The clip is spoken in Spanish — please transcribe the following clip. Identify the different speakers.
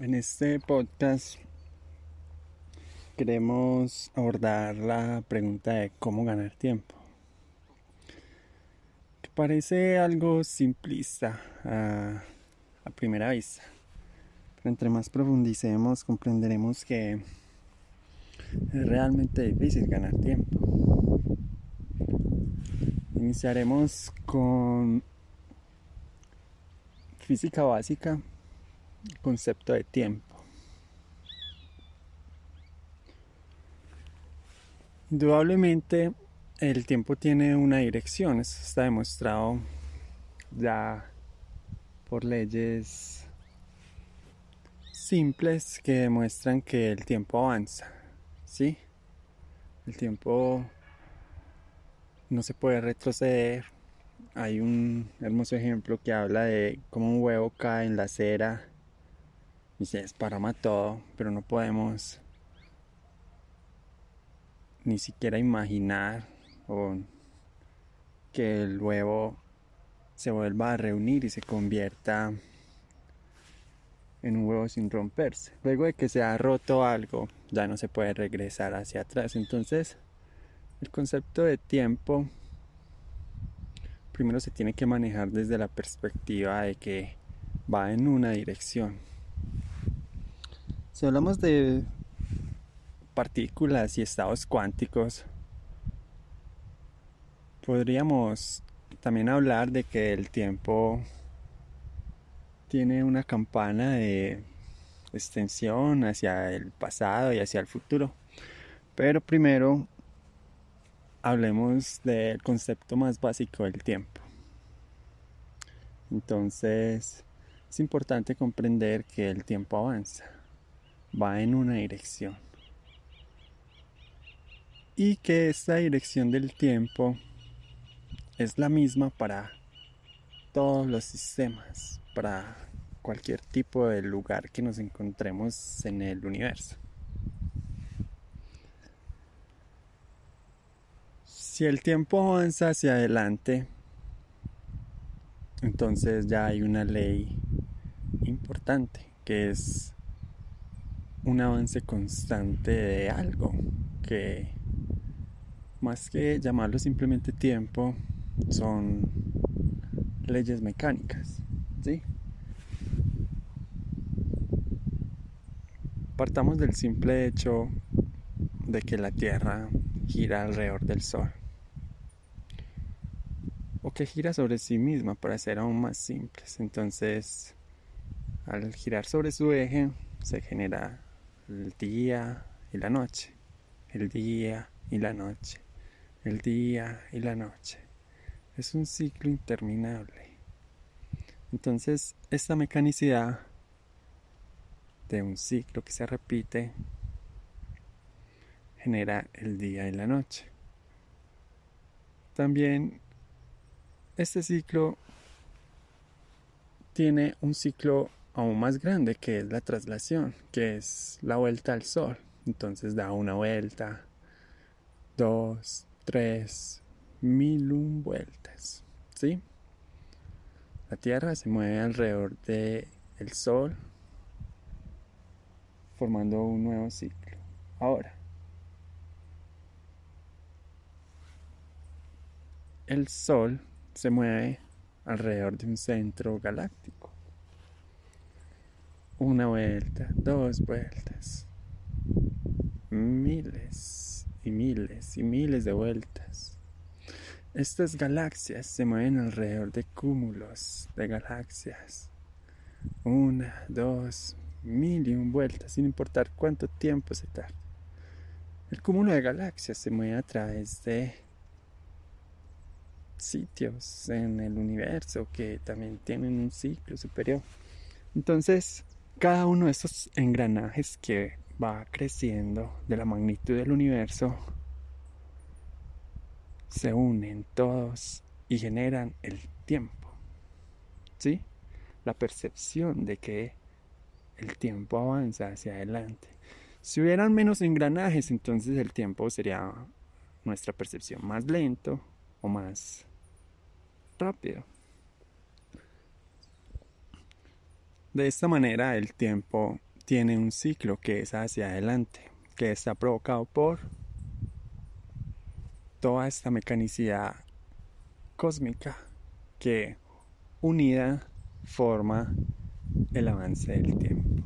Speaker 1: En este podcast queremos abordar la pregunta de cómo ganar tiempo. Que parece algo simplista a, a primera vista. Pero entre más profundicemos comprenderemos que es realmente difícil ganar tiempo. Iniciaremos con física básica concepto de tiempo. Indudablemente el tiempo tiene una dirección, eso está demostrado ya por leyes simples que demuestran que el tiempo avanza, ¿sí? El tiempo no se puede retroceder. Hay un hermoso ejemplo que habla de cómo un huevo cae en la acera y se desparama todo, pero no podemos ni siquiera imaginar o que el huevo se vuelva a reunir y se convierta en un huevo sin romperse. Luego de que se ha roto algo, ya no se puede regresar hacia atrás. Entonces, el concepto de tiempo primero se tiene que manejar desde la perspectiva de que va en una dirección. Si hablamos de partículas y estados cuánticos, podríamos también hablar de que el tiempo tiene una campana de extensión hacia el pasado y hacia el futuro. Pero primero hablemos del concepto más básico del tiempo. Entonces, es importante comprender que el tiempo avanza va en una dirección. Y que esta dirección del tiempo es la misma para todos los sistemas, para cualquier tipo de lugar que nos encontremos en el universo. Si el tiempo avanza hacia adelante, entonces ya hay una ley importante que es un avance constante de algo que más que llamarlo simplemente tiempo son leyes mecánicas ¿sí? partamos del simple hecho de que la Tierra gira alrededor del Sol o que gira sobre sí misma para ser aún más simples entonces al girar sobre su eje se genera el día y la noche, el día y la noche, el día y la noche. Es un ciclo interminable. Entonces, esta mecanicidad de un ciclo que se repite genera el día y la noche. También este ciclo tiene un ciclo aún más grande que es la traslación, que es la vuelta al sol. Entonces da una vuelta, dos, tres, mil un vueltas. ¿Sí? La Tierra se mueve alrededor del el Sol, formando un nuevo ciclo. Ahora, el Sol se mueve alrededor de un centro galáctico una vuelta, dos vueltas, miles y miles y miles de vueltas. Estas galaxias se mueven alrededor de cúmulos de galaxias. Una, dos, mil y un vueltas, sin importar cuánto tiempo se tarde. El cúmulo de galaxias se mueve a través de sitios en el universo que también tienen un ciclo superior. Entonces, cada uno de estos engranajes que va creciendo de la magnitud del universo se unen todos y generan el tiempo. ¿Sí? La percepción de que el tiempo avanza hacia adelante. Si hubieran menos engranajes, entonces el tiempo sería nuestra percepción más lento o más rápido. De esta manera el tiempo tiene un ciclo que es hacia adelante, que está provocado por toda esta mecanicidad cósmica que unida forma el avance del tiempo.